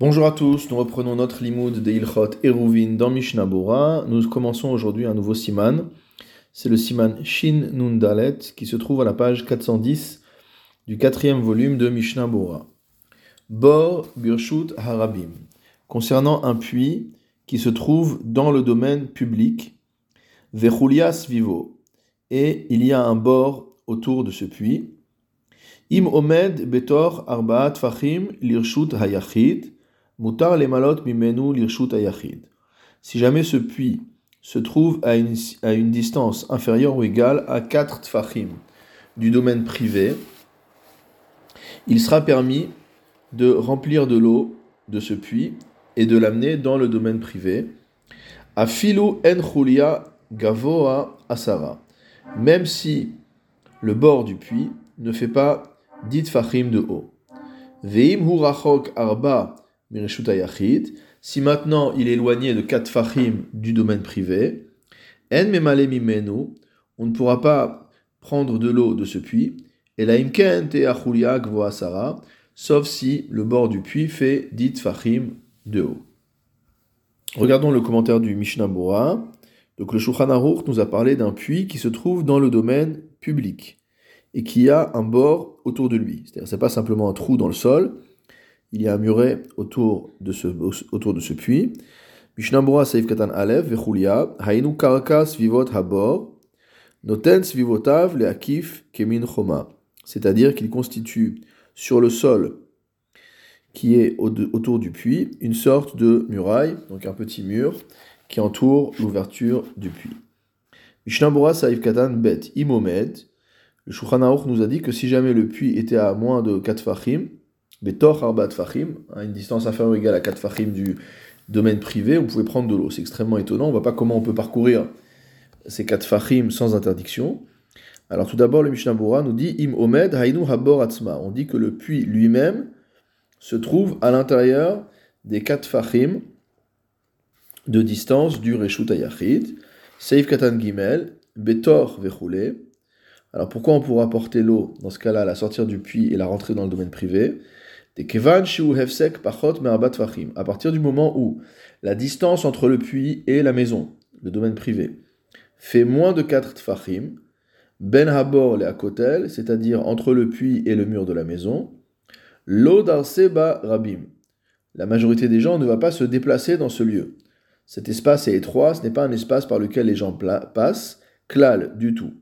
Bonjour à tous, nous reprenons notre limoud de Ilchot Eruvin dans Mishnah Bora. Nous commençons aujourd'hui un nouveau siman. C'est le siman Shin Nun Dalet qui se trouve à la page 410 du quatrième volume de Mishnah Bora. Bor Birshut Harabim. Concernant un puits qui se trouve dans le domaine public, Vechulias Vivo. Et il y a un bord autour de ce puits. Im Omed Betor Arbaat Fachim Lirshut Hayachid. Mutar les malot mimenu lirshut ayachid. Si jamais ce puits se trouve à une, à une distance inférieure ou égale à 4 tfachim du domaine privé, il sera permis de remplir de l'eau de ce puits et de l'amener dans le domaine privé. A filu en gavoa asara. Même si le bord du puits ne fait pas 10 tfachim de haut. Veim hu rachok arba si maintenant il est éloigné de 4 fachim du domaine privé, en on ne pourra pas prendre de l'eau de ce puits, et la imken te sauf si le bord du puits fait dit fachim de haut. Regardons le commentaire du Mishnah Bora. Donc le Shulchan nous a parlé d'un puits qui se trouve dans le domaine public et qui a un bord autour de lui. C'est-à-dire c'est pas simplement un trou dans le sol, il y a un muret autour de ce, puits. Saif Katan Alev, Vechulia, Hainu Karakas Vivot Habor, Notens Vivotav Le Akif Kemin Choma. C'est-à-dire qu'il constitue sur le sol qui est autour du puits une sorte de muraille, donc un petit mur qui entoure l'ouverture du puits. Mishnambura Saif Katan Bet Imomed, le Shulchan nous a dit que si jamais le puits était à moins de 4 fachim, Betor Arbat Fahim, à une distance inférieure ou égale à 4 Fahim du domaine privé, on pouvait prendre de l'eau. C'est extrêmement étonnant, on ne voit pas comment on peut parcourir ces 4 Fahim sans interdiction. Alors tout d'abord, le Mishnah nous dit Im Omed Hainu Habor Atzma. On dit que le puits lui-même se trouve à l'intérieur des 4 Fahim de distance du Reshut Ayachid. Seif Katan Gimel, Betor. Alors pourquoi on pourra porter l'eau dans ce cas-là, la sortir du puits et la rentrer dans le domaine privé? À partir du moment où la distance entre le puits et la maison, le domaine privé, fait moins de 4 tfachim, ben habor le akotel, c'est-à-dire entre le puits et le mur de la maison, lo seba rabim. La majorité des gens ne va pas se déplacer dans ce lieu. Cet espace est étroit, ce n'est pas un espace par lequel les gens passent, klal du tout.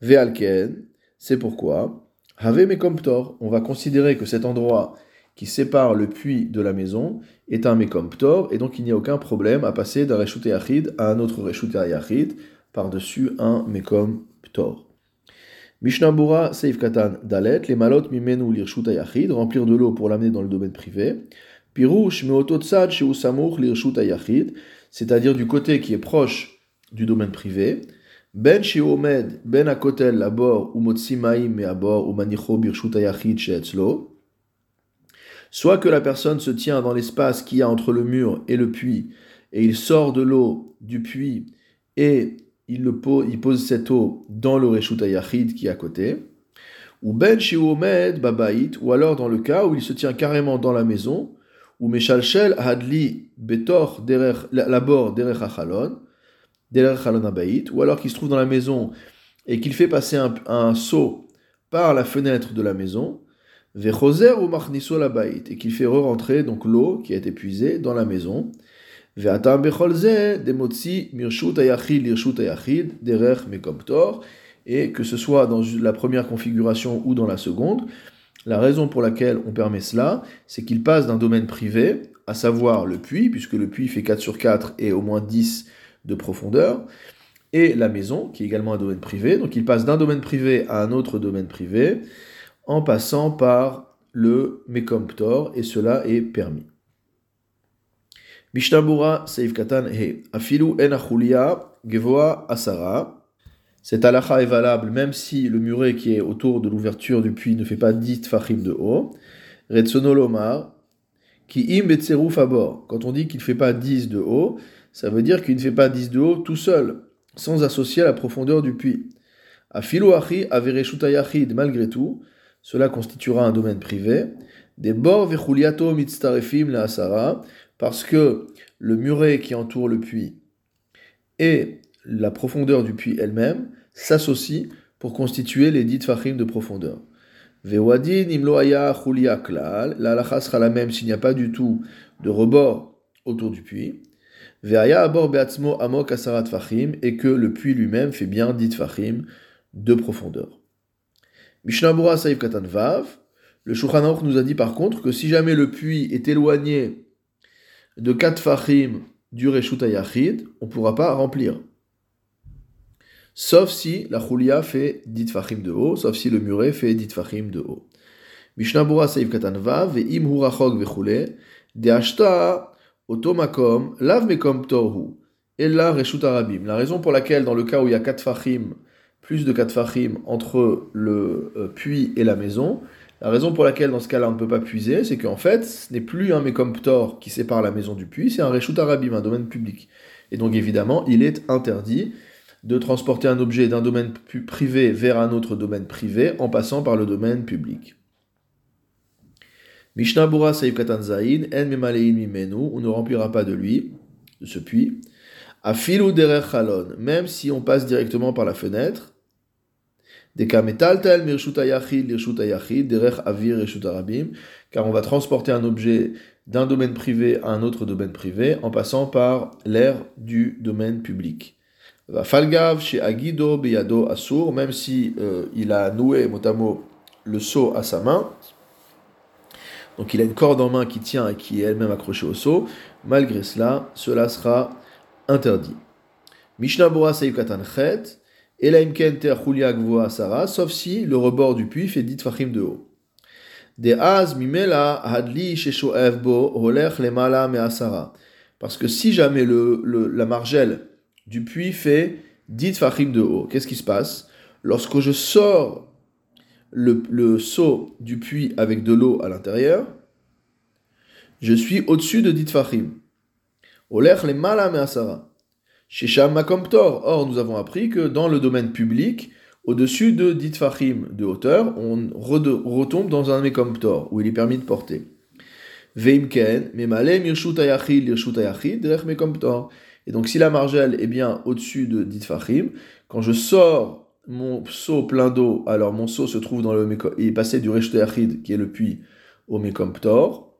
Ve'alken, c'est pourquoi Have Mekomptor, on va considérer que cet endroit qui sépare le puits de la maison est un Mekomptor, et donc il n'y a aucun problème à passer d'un Reshut Yachid à un autre Reshut Yachid par-dessus un Mekomptor. Mishnabura Seif Katan Dalet, les malot mimenu l'irshut Yachid, remplir de l'eau pour l'amener dans le domaine privé. Pirouche meototsad chez Usamour l'irshut c'est-à-dire du côté qui est proche du domaine privé. Ben Omed, Ben Akotel, Labor, ou Motsimaim, et Abor, ou Manicho, Birshut Sheetzlo. Soit que la personne se tient dans l'espace qu'il y a entre le mur et le puits, et il sort de l'eau du puits, et il, le pose, il pose cette eau dans le Reshut Ayachid qui est à côté. Ou Ben Omed, Babait, ou alors dans le cas où il se tient carrément dans la maison, ou Meshalshel, Hadli, Betor, Labor, Derech Achalon ou alors qu'il se trouve dans la maison et qu'il fait passer un, seau par la fenêtre de la maison, ou et qu'il fait re-rentrer donc l'eau qui a été puisée dans la maison, et que ce soit dans la première configuration ou dans la seconde, la raison pour laquelle on permet cela, c'est qu'il passe d'un domaine privé, à savoir le puits, puisque le puits fait 4 sur 4 et au moins 10 de profondeur, et la maison, qui est également un domaine privé. Donc il passe d'un domaine privé à un autre domaine privé, en passant par le Mekomptor, et cela est permis. Mishnabura Seif Katan He. Afilu En Gevoa Asara. Cet halakha est valable même si le muret qui est autour de l'ouverture du puits ne fait pas 10 fachim de haut. Retsonolomar. Ki im betseruf abor. Quand on dit qu'il ne fait pas 10 de haut, ça veut dire qu'il ne fait pas 10 de haut tout seul, sans associer la profondeur du puits. A filoachi malgré tout, cela constituera un domaine privé. des bords vechuliato mitztarefim la asara, parce que le muret qui entoure le puits et la profondeur du puits elle-même s'associent pour constituer les dix fachim de profondeur. Vewadin imloaya chulia klal, la sera la même s'il n'y a pas du tout de rebord autour du puits. Veaya abor beatzmo amok asarat fachim, et que le puits lui-même fait bien dix fachim de profondeur. Mishnabura Saïf Katan Vav, le Shulchan nous a dit par contre que si jamais le puits est éloigné de 4 fachim du Reshut Ayachid, on ne pourra pas remplir. Sauf si la Chulia fait 10 fachim de haut, sauf si le muret fait 10 fachim de haut. Mishnabura Saïf Katan Vav, Ve'im Hurachog Vechule, De'ashta Otomakom, Lav Mekom Torhu, Ella Reshut Arabim. La raison pour laquelle, dans le cas où il y a 4 fachim, plus de 4 fachim entre le euh, puits et la maison. La raison pour laquelle dans ce cas-là on ne peut pas puiser, c'est qu'en fait ce n'est plus un mécomptor qui sépare la maison du puits, c'est un reshut arabim, un domaine public. Et donc évidemment il est interdit de transporter un objet d'un domaine privé vers un autre domaine privé en passant par le domaine public. Mishnah Bura Katan Zain, En Mimenu, on ne remplira pas de lui, de ce puits. Afilu Derer Chalon, même si on passe directement par la fenêtre, car on va transporter un objet d'un domaine privé à un autre domaine privé en passant par l'air du domaine public. Falgav chez Agido Beyado Asur, même si euh, il a noué mot le seau à sa main, donc il a une corde en main qui tient et qui est elle-même accrochée au seau, malgré cela, cela sera interdit. Mishnah Bora Chet, sauf si le rebord du puits fait dit fachim de haut. Parce que si jamais le, la margelle du puits fait dit fachim de haut, qu'est-ce qui se passe? Lorsque je sors le, seau du puits avec de l'eau à l'intérieur, je suis au-dessus de dit fachim. Olech le mala me asara. Or, nous avons appris que dans le domaine public, au-dessus de dit fachim de hauteur, on retombe dans un mekomptor, où il est permis de porter. Veimken, Et donc, si la margelle est bien au-dessus de dit fachim, quand je sors mon seau plein d'eau, alors mon seau se trouve dans le il est passé du Reshut qui est le puits, au mekomptor,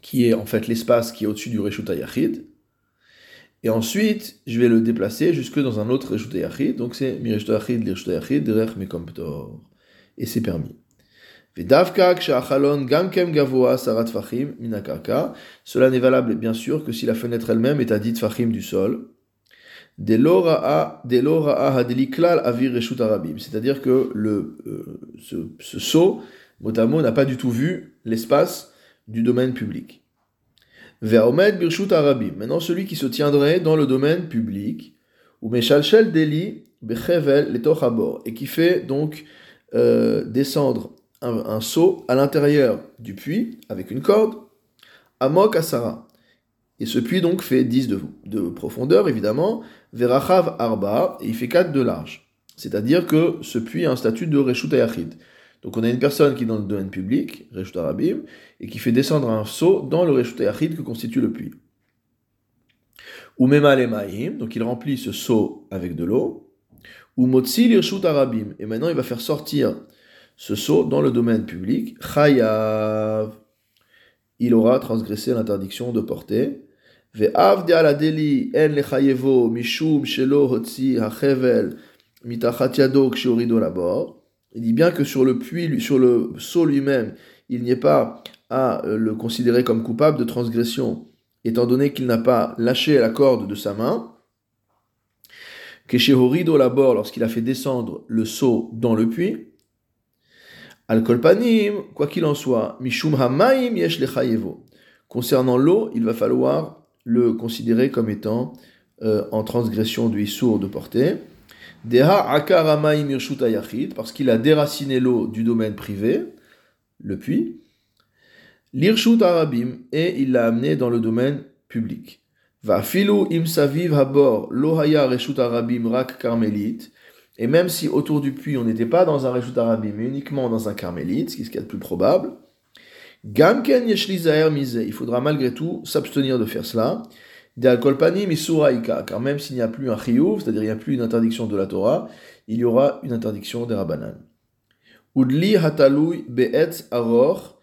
qui est en fait l'espace qui est au-dessus du Reshut et ensuite, je vais le déplacer jusque dans un autre Reshut Yachid. Donc c'est Mireshut Yachid, Lireshut Yachid, Derech Mekomptor. Et c'est permis. Cela n'est valable bien sûr que si la fenêtre elle-même est à 10 fachim du sol. C'est-à-dire que le, euh, ce, ce mot n'a pas du tout vu l'espace du domaine public. Birshut arabim. Maintenant, celui qui se tiendrait dans le domaine public, ou meshalshel deli et qui fait donc euh, descendre un, seau à l'intérieur du puits avec une corde, amok asara. Et ce puits donc fait 10 de, de profondeur, évidemment, verachav arba, et il fait 4 de large. C'est-à-dire que ce puits a un statut de reshut ayachid. Donc on a une personne qui est dans le domaine public, Reshut Arabim, et qui fait descendre un seau dans le Reshut Yachid que constitue le puits. Ou Maïm, donc il remplit ce seau avec de l'eau. Ou Motzi Reshut Arabim, et maintenant il va faire sortir ce seau dans le domaine public. Chayav, il aura transgressé l'interdiction de porter. Il dit bien que sur le puits, sur le seau lui-même, il n'y ait pas à euh, le considérer comme coupable de transgression, étant donné qu'il n'a pas lâché la corde de sa main. Horido labor, lorsqu'il a fait descendre le seau dans le puits. Al-kolpanim, quoi qu'il en soit, mishum hamaim yesh. Concernant l'eau, il va falloir le considérer comme étant euh, en transgression du issour de portée. Deha parce qu'il a déraciné l'eau du domaine privé, le puits. L'irshut arabim, et il l'a amené dans le domaine public. Va filu im saviv habor lohaya reshut arabim rak carmélite. Et même si autour du puits on n'était pas dans un reshut arabim, mais uniquement dans un carmélite, ce qui est le plus probable, Gamken. Il faudra malgré tout s'abstenir de faire cela. Car même s'il n'y a plus un chiyuv, c'est-à-dire il n'y a plus une interdiction de la Torah, il y aura une interdiction des rabbanan. Udli hatalui be'etz aror.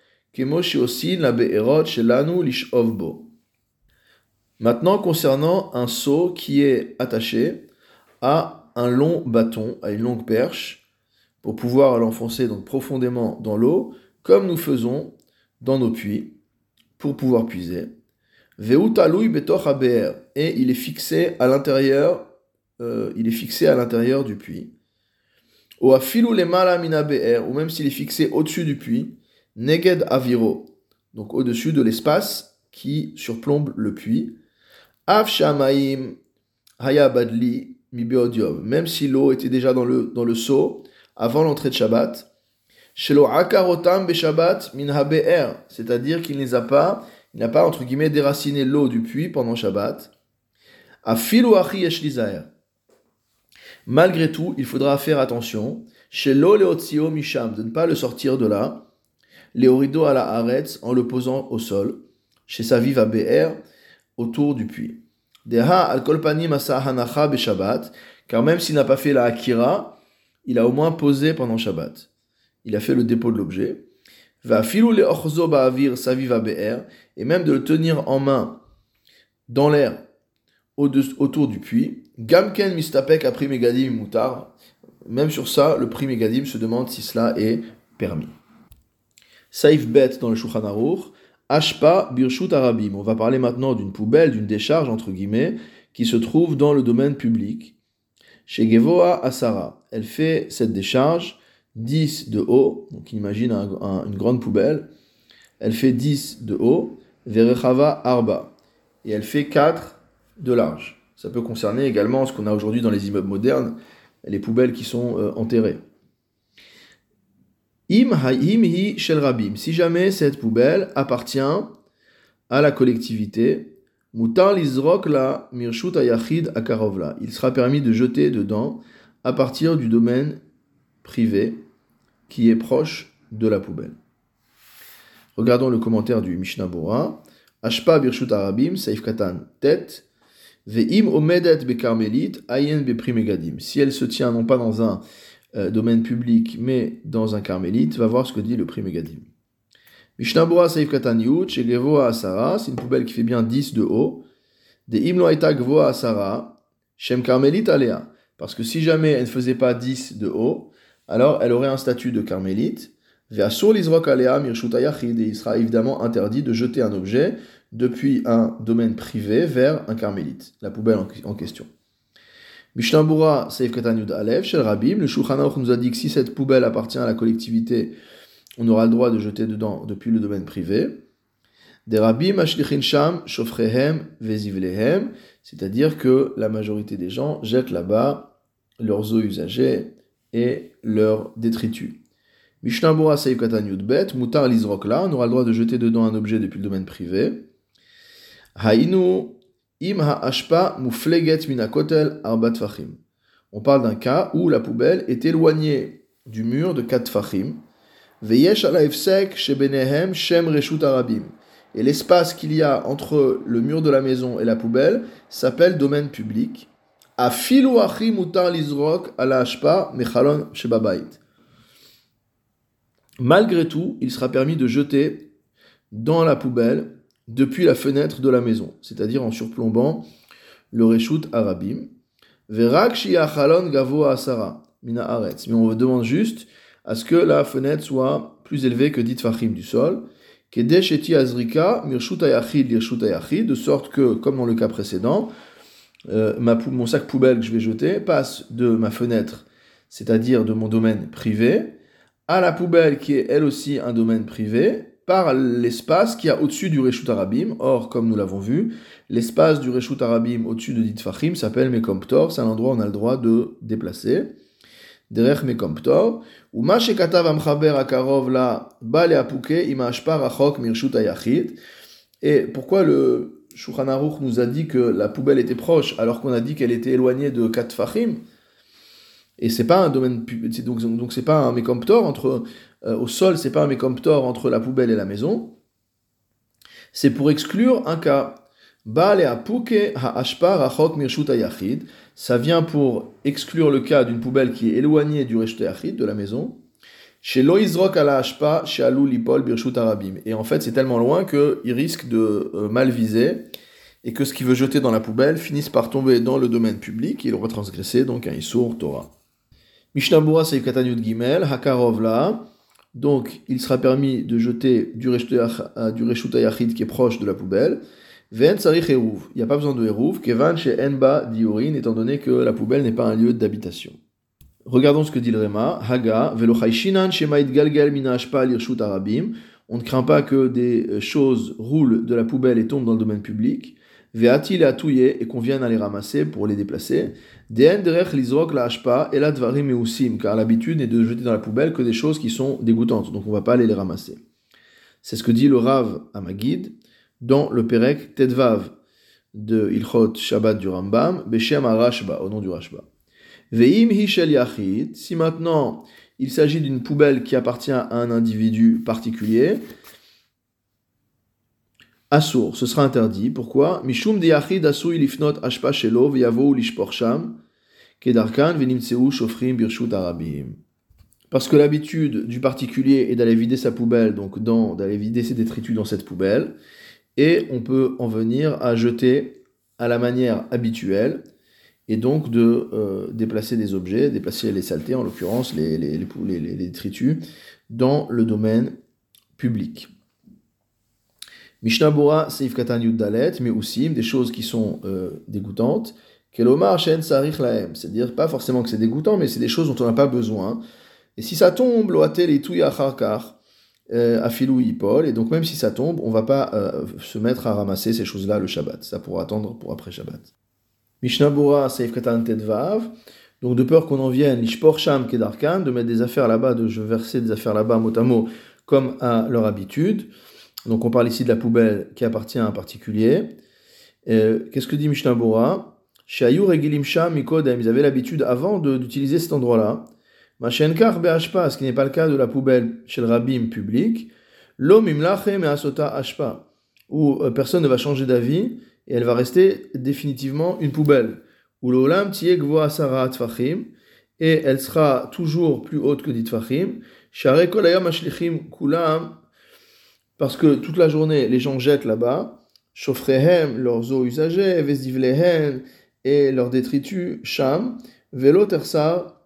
Maintenant, concernant un seau qui est attaché à un long bâton, à une longue perche, pour pouvoir l'enfoncer donc profondément dans l'eau, comme nous faisons dans nos puits, pour pouvoir puiser. Et il est fixé à l'intérieur, euh, il est fixé à l'intérieur du puits. Ou même s'il est fixé au-dessus du puits, Neged Aviro, donc au-dessus de l'espace qui surplombe le puits. Av Shamaim Hayabadli même si l'eau était déjà dans le, dans le seau avant l'entrée de Shabbat. C'est-à-dire qu'il les a pas, il n'a pas entre guillemets déraciné l'eau du puits pendant Shabbat. Malgré tout, il faudra faire attention. Misham, de ne pas le sortir de là Léorido à la en le posant au sol, chez sa vive à autour du puits. Deha al kolpani hanacha car même s'il n'a pas fait la Akira, il a au moins posé pendant Shabbat. Il a fait le dépôt de l'objet. Va filou le ochzo ba'avir saviva BR, et même de le tenir en main dans l'air autour du puits. Gamken mistapek apri megadim mutar. Même sur ça, le prix megadim se demande si cela est permis. Saif Bet dans le Shulchan Ashpa Birshut Arabim. On va parler maintenant d'une poubelle, d'une décharge entre guillemets, qui se trouve dans le domaine public. Chez Gevoa Asara, elle fait cette décharge 10 de haut, donc imagine une grande poubelle, elle fait 10 de haut, Verechava Arba, et elle fait 4 de large. Ça peut concerner également ce qu'on a aujourd'hui dans les immeubles modernes, les poubelles qui sont euh, enterrées. Im hi shel rabim. Si jamais cette poubelle appartient à la collectivité, mutar lizrok la mirshut akarovla. Il sera permis de jeter dedans à partir du domaine privé qui est proche de la poubelle. Regardons le commentaire du Mishnah Bora. Ashpa birshut arabim, saif katan. Ve'im omedet bekarmelit, ayen beprimegadim. Si elle se tient non pas dans un euh, domaine public, mais dans un carmélite, va voir ce que dit le prix Megadim. Mishnabura Saif chez Gevoa Asara, c'est une poubelle qui fait bien 10 de haut. Gvoa Asara, Shem Carmélite Alea. Parce que si jamais elle ne faisait pas 10 de haut, alors elle aurait un statut de carmélite. Il sera évidemment interdit de jeter un objet depuis un domaine privé vers un carmélite, la poubelle en question. Shel le Shulchan nous a dit que si cette poubelle appartient à la collectivité, on aura le droit de jeter dedans depuis le domaine privé. Des Rabim Ashlichin Sham, Shofrehem, c'est-à-dire que la majorité des gens jettent là-bas leurs eaux usagées et leurs détritus. Mishnabura Seif Katanyud Bet, Mutar Lizrokla, on aura le droit de jeter dedans un objet depuis le domaine privé. Hainu Im ha'ashpa mufleget minakotel arbat fachim. On parle d'un cas où la poubelle est éloignée du mur de 4 fachim. Veyesh alaefsek shebenehem shem reshut arabim. Et l'espace qu'il y a entre le mur de la maison et la poubelle s'appelle domaine public. Lizrok ala ashpa mechalon. Malgré tout, il sera permis de jeter dans la poubelle depuis la fenêtre de la maison, c'est-à-dire en surplombant le Reshut Arabim. Verak gavo asara mina aretz. Mais on demande juste à ce que la fenêtre soit plus élevée que dit fachim du sol. Kedesh eti azrika mirshut ayachid, de sorte que, comme dans le cas précédent, euh, mon sac poubelle que je vais jeter passe de ma fenêtre, c'est-à-dire de mon domaine privé, à la poubelle qui est elle aussi un domaine privé, par l'espace qui a au-dessus du Reshut Arabim. Or, comme nous l'avons vu, l'espace du Reshut Arabim au-dessus de Ditfachim s'appelle Mekomptor, c'est un endroit où on a le droit de déplacer. Derech Mekomptor. Ou Akarov la Bale Apuke Mirshut. Et pourquoi le Shulchan nous a dit que la poubelle était proche alors qu'on a dit qu'elle était éloignée de 4 Fachim Et c'est pas un domaine donc donc c'est pas un mécomptor entre euh, au sol, c'est pas un mécomptor entre la poubelle et la maison. C'est pour exclure un cas. Ça vient pour exclure le cas d'une poubelle qui est éloignée du Reshut de la maison. Chez Loizrok ala Ashpa, chez Alou Lipol Birshut Arabim. Et en fait, c'est tellement loin qu'il risque de euh, mal viser et que ce qu'il veut jeter dans la poubelle finisse par tomber dans le domaine public et il aura transgressé donc un Issour Torah. Mishnabura Seif Katanyut Gimel, Hakarovla. Donc, il sera permis de jeter du Reshut Yachid qui est proche de la poubelle. Ven Sarich Il n'y a pas besoin de Eruv. Kevan chez Enba Diorin, étant donné que la poubelle n'est pas un lieu d'habitation. Regardons ce que dit le Réma. Haga, arabim. On ne craint pas que des euh, choses roulent de la poubelle et tombent dans le domaine public. Ve'atil et qu'on vienne à les ramasser pour les déplacer. De'en derech lizrok la hashpa et la dvarim meusim, car l'habitude n'est de jeter dans la poubelle que des choses qui sont dégoûtantes, donc on ne va pas aller les ramasser. C'est ce que dit le Rav Amagid dans le Perek Tedvav de Ilchot Shabbat du Rambam, Beshem Rashba, au nom du Rashba. Veim Hishel Yachid, si maintenant il s'agit d'une poubelle qui appartient à un individu particulier, Assour, ce sera interdit. Pourquoi? Mishum de Yachid Assour ilifnot ashpa shelo v'yavo lishpor sham kedarkan v'nimtseu shofrim birshut arabim. Parce que l'habitude du particulier est d'aller vider sa poubelle, donc d'aller vider ses détritus dans cette poubelle, et on peut en venir à jeter à la manière habituelle, et donc de euh, déplacer des objets, déplacer les saletés, en l'occurrence les, les, les, les, détritus, dans le domaine public. Mishnah Bora Seif Katan Dalet, mais aussi des choses qui sont euh, dégoûtantes. Kelomar Shen Sarich Laem, c'est-à-dire pas forcément que c'est dégoûtant, mais c'est des choses dont on n'a pas besoin. Et si ça tombe, Loatel et Touya Harkar, euh, Afilou Paul, et donc même si ça tombe, on va pas euh, se mettre à ramasser ces choses-là le Shabbat. Ça pourra attendre pour après Shabbat. Mishnah Bora Seif Katan Tedvav. Donc de peur qu'on en vienne, Lishpor Sham Kedarkan, de mettre des affaires là-bas, de verser des affaires là-bas mot à mot, comme à leur habitude. Donc on parle ici de la poubelle qui appartient à un particulier. Euh, qu'est-ce que dit Mishnah Bora? Shayur Egilim Sham Mikodem, ils avaient l'habitude avant d'utiliser cet endroit-là. Mashenkar Be'ashpa, ce qui n'est pas le cas de la poubelle chez le rabbin public. L'homme imlachem et asota ashpa, où euh, personne ne va changer d'avis et elle va rester définitivement une poubelle. Ou et elle sera toujours plus haute que dit tfachim. Share kolayam parce que toute la journée, les gens jettent là-bas, chauffrehem, leurs eaux usagées, vesdivlehen, et leurs détritus, sham, velo tersa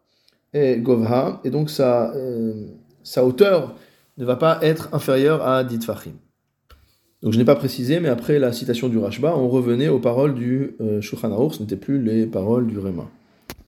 et govha, et donc sa, euh, sa hauteur ne va pas être inférieure à dit tfachim. Donc je n'ai pas précisé, mais après la citation du Rashba, on revenait aux paroles du euh, ce n'était plus les paroles du Réma.